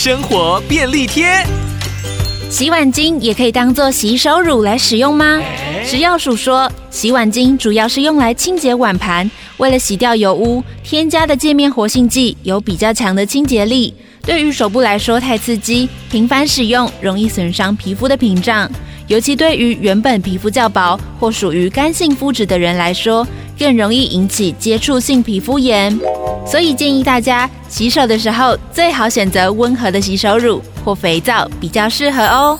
生活便利贴。洗碗巾也可以当做洗手乳来使用吗？食药署说，洗碗巾主要是用来清洁碗盘，为了洗掉油污，添加的界面活性剂有比较强的清洁力。对于手部来说太刺激，频繁使用容易损伤皮肤的屏障，尤其对于原本皮肤较薄或属于干性肤质的人来说，更容易引起接触性皮肤炎。所以建议大家洗手的时候最好选择温和的洗手乳或肥皂比较适合哦。